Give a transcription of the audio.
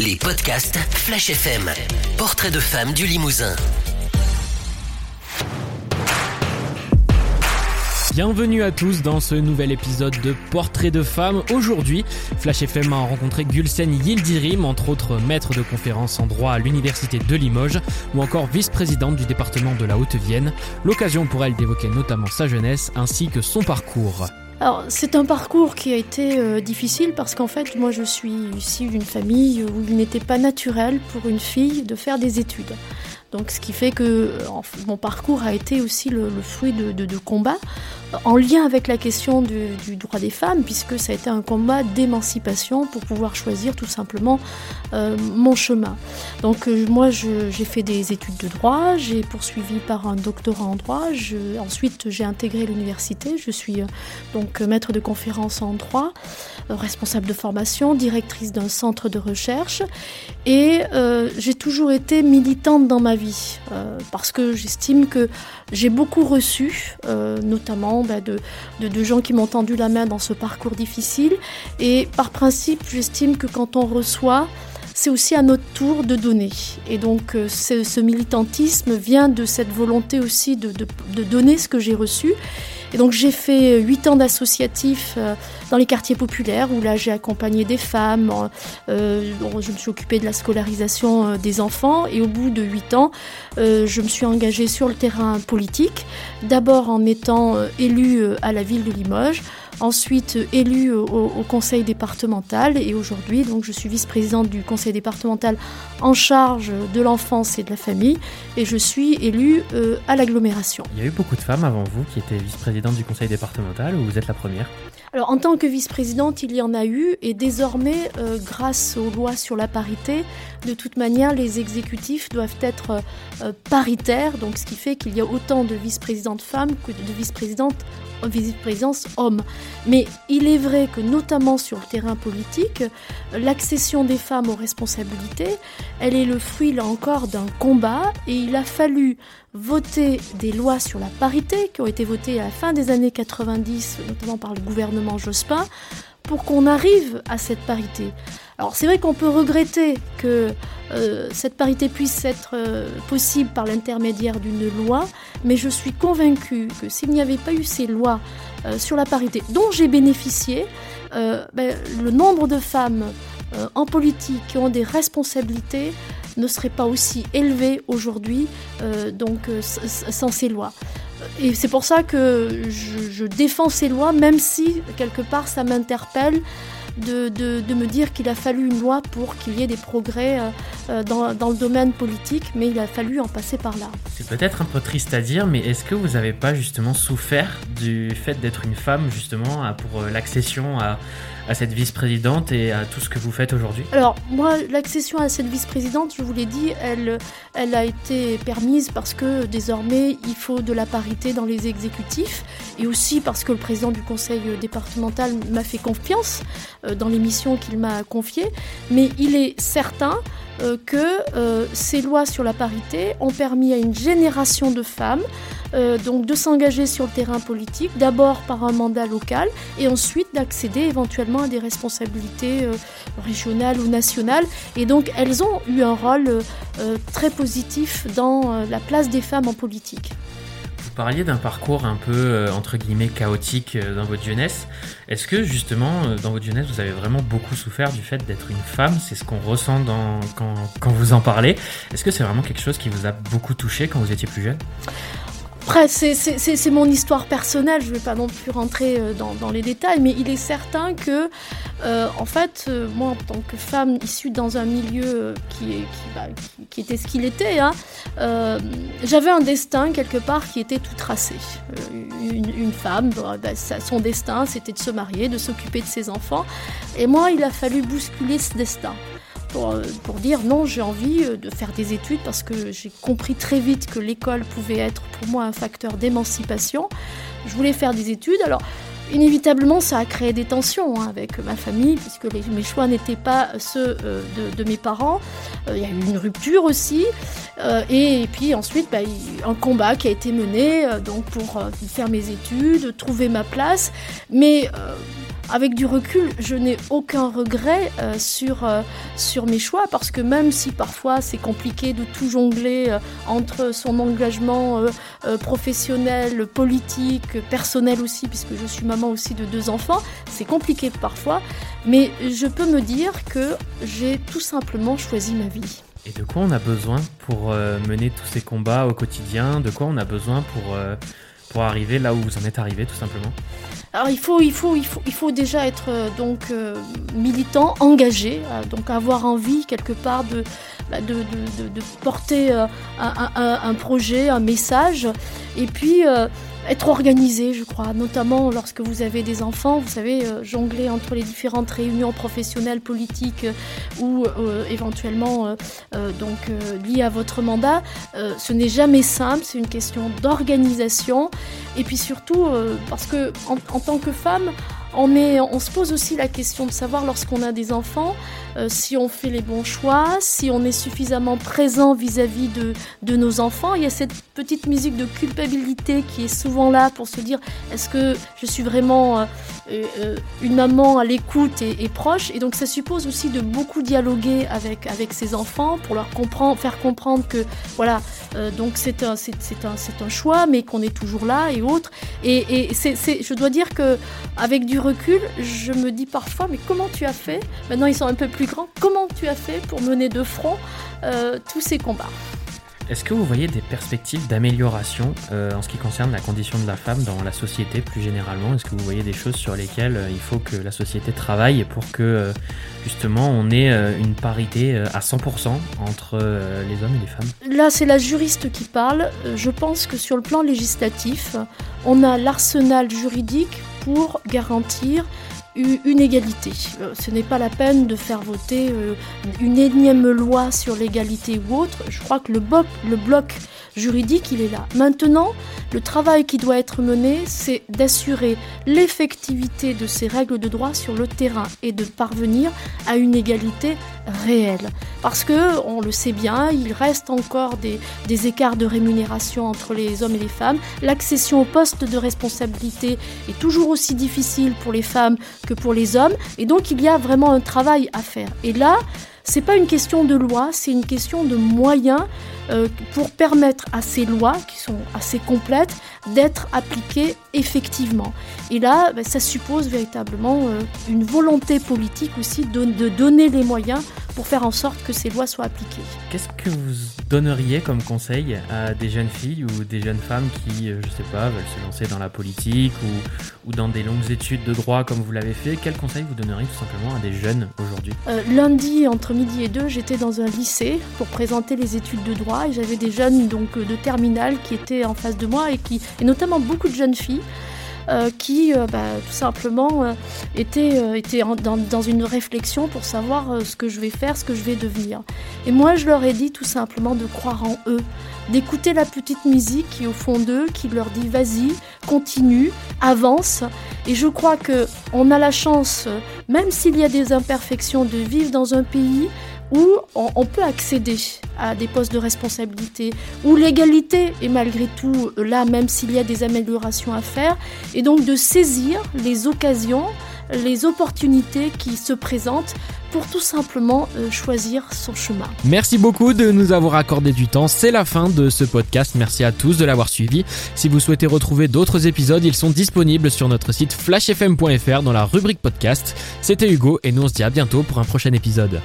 les podcasts Flash FM. Portrait de femmes du Limousin. Bienvenue à tous dans ce nouvel épisode de Portrait de femmes. Aujourd'hui, Flash FM a rencontré Gulsen Yildirim, entre autres maître de conférences en droit à l'Université de Limoges ou encore vice-présidente du département de la Haute-Vienne. L'occasion pour elle d'évoquer notamment sa jeunesse ainsi que son parcours. Alors, c'est un parcours qui a été euh, difficile parce qu'en fait, moi, je suis issue d'une famille où il n'était pas naturel pour une fille de faire des études. Donc, ce qui fait que mon parcours a été aussi le, fruit de, combats en lien avec la question du, droit des femmes, puisque ça a été un combat d'émancipation pour pouvoir choisir tout simplement euh, mon chemin. Donc euh, moi, j'ai fait des études de droit, j'ai poursuivi par un doctorat en droit, ensuite j'ai intégré l'université, je suis euh, donc maître de conférences en droit, responsable de formation, directrice d'un centre de recherche, et j'ai toujours été militante dans ma parce que j'estime que j'ai beaucoup reçu, notamment bah, de, de, gens qui m'ont tendu la main dans ce parcours difficile. Et par principe, j'estime que quand on reçoit, c'est aussi à notre tour de donner. Et donc euh, ce, militantisme vient de cette volonté aussi de, de donner ce que j'ai reçu. Et donc j'ai fait huit ans d'associatif euh, dans les quartiers populaires où là j'ai accompagné des femmes, euh, je me suis occupée de la scolarisation euh, des enfants. Et au bout de huit ans, je me suis engagée sur le terrain politique, d'abord en étant élue à la ville de Limoges, ensuite élue au, conseil départemental. Et aujourd'hui donc je suis vice-présidente du conseil départemental en charge de l'enfance et de la famille. Et je suis élue euh, à l'agglomération. Il y a eu beaucoup de femmes avant vous qui étaient vice-présidente du conseil départemental ou vous êtes la première? Alors en tant que vice-présidente il y en a eu et désormais euh, grâce aux lois sur la parité de toute manière les exécutifs doivent être euh, paritaires donc ce qui fait qu'il y a autant de vice-présidentes femmes que de vice-présidentes vice-présidence homme. Mais il est vrai que notamment sur le terrain politique, l'accession des femmes aux responsabilités, elle est le fruit là encore d'un combat et il a fallu voter des lois sur la parité qui ont été votées à la fin des années 90, notamment par le gouvernement Jospin, pour qu'on arrive à cette parité. Alors c'est vrai qu'on peut regretter que euh, cette parité puisse être euh, possible par l'intermédiaire d'une loi, mais je suis convaincue que s'il n'y avait pas eu ces lois euh, sur la parité dont j'ai bénéficié, ben, le nombre de femmes en politique qui ont des responsabilités ne serait pas aussi élevé aujourd'hui donc sans ces lois. Et c'est pour ça que je, défends ces lois, même si quelque part ça m'interpelle de, de, de, me dire qu'il a fallu une loi pour qu'il y ait des progrès euh, euh, dans, dans, le domaine politique, mais il a fallu en passer par là. C'est peut-être un peu triste à dire, mais est-ce que vous n'avez pas justement souffert du fait d'être une femme, justement, pour euh, l'accession à, à cette vice-présidente et à tout ce que vous faites aujourd'hui? Alors, moi, l'accession à cette vice-présidente, je vous l'ai dit, elle, elle a été permise parce que désormais, il faut de la parité dans les exécutifs et aussi parce que le président du conseil départemental m'a fait confiance dans les missions qu'il m'a confiées. Mais il est certain euh, que euh, ces lois sur la parité ont permis à une génération de femmes euh, de s'engager sur le terrain politique, d'abord par un mandat local et ensuite d'accéder éventuellement à des responsabilités euh, régionales ou nationales. Et donc elles ont eu un rôle euh, très positif dans la place des femmes en politique. Vous parliez d'un parcours un peu entre guillemets chaotique dans votre jeunesse. Est-ce que justement dans votre jeunesse vous avez vraiment beaucoup souffert du fait d'être une femme? C'est ce qu'on ressent quand vous en parlez. Est-ce que c'est vraiment quelque chose qui vous a beaucoup touché quand vous étiez plus jeune? Après, c'est mon histoire personnelle, je ne vais pas non plus rentrer euh, dans, les détails, mais il est certain que, euh, en fait, euh, moi, en tant que femme issue dans un milieu bah, qui, était ce qu'il était, hein, j'avais un destin quelque part qui était tout tracé. Une, une, femme, bah, bah, son destin, c'était de se marier, de s'occuper de ses enfants, et moi, il a fallu bousculer ce destin pour, pour dire non, j'ai envie euh, de faire des études parce que j'ai compris très vite que l'école pouvait être pour moi un facteur d'émancipation. Je voulais faire des études. Alors, inévitablement, ça a créé des tensions hein, avec ma famille, puisque mes choix n'étaient pas ceux euh, de, mes parents. Euh, il y a eu une rupture aussi. Euh, et, puis ensuite, bah, un combat qui a été mené euh, donc pour faire mes études, trouver ma place. Mais avec du recul, je n'ai aucun regret euh, sur, euh, sur mes choix parce que même si parfois c'est compliqué de tout jongler euh, entre son engagement professionnel, politique, personnel aussi, puisque je suis maman aussi de deux enfants, c'est compliqué parfois, mais je peux me dire que j'ai tout simplement choisi ma vie. Et de quoi on a besoin pour mener tous ces combats au quotidien? De quoi on a besoin pour, pour arriver là où vous en êtes arrivé tout simplement. Alors il faut, il faut, il faut, il faut déjà être euh, donc euh, militant, engagé, euh, donc avoir envie quelque part de, bah, de, porter un, un, projet, un message, et puis être organisé, je crois, notamment lorsque vous avez des enfants, vous savez, jongler entre les différentes réunions professionnelles, politiques ou éventuellement donc liées à votre mandat, ce n'est jamais simple, c'est une question d'organisation. Et puis surtout parce que en, en tant que femme, on, on se pose aussi la question de savoir lorsqu'on a des enfants, euh, si on fait les bons choix, si on est suffisamment présent vis-à-vis de, de, nos enfants. Il y a cette petite musique de culpabilité qui est souvent là pour se dire est-ce que je suis vraiment euh, euh, une maman à l'écoute et, proche? Et donc ça suppose aussi de beaucoup dialoguer avec, avec ses enfants pour leur comprendre, faire comprendre que voilà, donc c'est un, c'est, un, un choix, mais qu'on est toujours là et autres. Et, et c'est, je dois dire que avec du recul, je me dis parfois mais comment tu as fait Maintenant ils sont un peu plus grand, comment tu as fait pour mener de front euh, tous ces combats est-ce que vous voyez des perspectives d'amélioration euh, en ce qui concerne la condition de la femme dans la société plus généralement? Est-ce que vous voyez des choses sur lesquelles euh, il faut que la société travaille pour que justement on ait une parité à 100% entre les hommes et les femmes? Là c'est la juriste qui parle. Je pense que sur le plan législatif, on a l'arsenal juridique pour garantir une égalité. Euh, ce n'est pas la peine de faire voter euh, une énième loi sur l'égalité ou autre. Je crois que le bloc, le bloc juridique, il est là. Maintenant, le travail qui doit être mené, c'est d'assurer l'effectivité de ces règles de droit sur le terrain et de parvenir à une égalité réelle. Parce que, on le sait bien, il reste encore des, des écarts de rémunération entre les hommes et les femmes. L'accession au poste de responsabilité est toujours aussi difficile pour les femmes que pour les hommes. Et donc, il y a vraiment un travail à faire. Et là, c'est pas une question de loi, c'est une question de moyens euh, pour permettre à ces lois, qui sont assez complètes, d'être appliquées effectivement. Et là, ben, ça suppose véritablement euh, une volonté politique aussi de, de donner les moyens pour faire en sorte que ces lois soient appliquées. Qu'est-ce que vous donneriez comme conseil à des jeunes filles ou des jeunes femmes qui, euh, je sais pas, veulent se lancer dans la politique ou, ou dans des longues études de droit comme vous l'avez fait? Quel conseil vous donneriez tout simplement à des jeunes aujourd'hui? Lundi, entre midi et deux, j'étais dans un lycée pour présenter les études de droit et j'avais des jeunes donc de terminale qui étaient en face de moi et qui et notamment beaucoup de jeunes filles euh, qui euh, bah, tout simplement euh, étaient, étaient dans, dans, une réflexion pour savoir ce que je vais faire, ce que je vais devenir. Et moi je leur ai dit tout simplement de croire en eux, d'écouter la petite musique qui au fond d'eux, qui leur dit vas-y, continue, avance. Et je crois que on a la chance, même s'il y a des imperfections, de vivre dans un pays où on, peut accéder à des postes de responsabilité, où l'égalité est malgré tout là, même s'il y a des améliorations à faire, et donc de saisir les occasions, les opportunités qui se présentent pour tout simplement euh, choisir son chemin. Merci beaucoup de nous avoir accordé du temps. C'est la fin de ce podcast. Merci à tous de l'avoir suivi. Si vous souhaitez retrouver d'autres épisodes, ils sont disponibles sur notre site flashfm.fr dans la rubrique podcast. C'était Hugo et nous on se dit à bientôt pour un prochain épisode.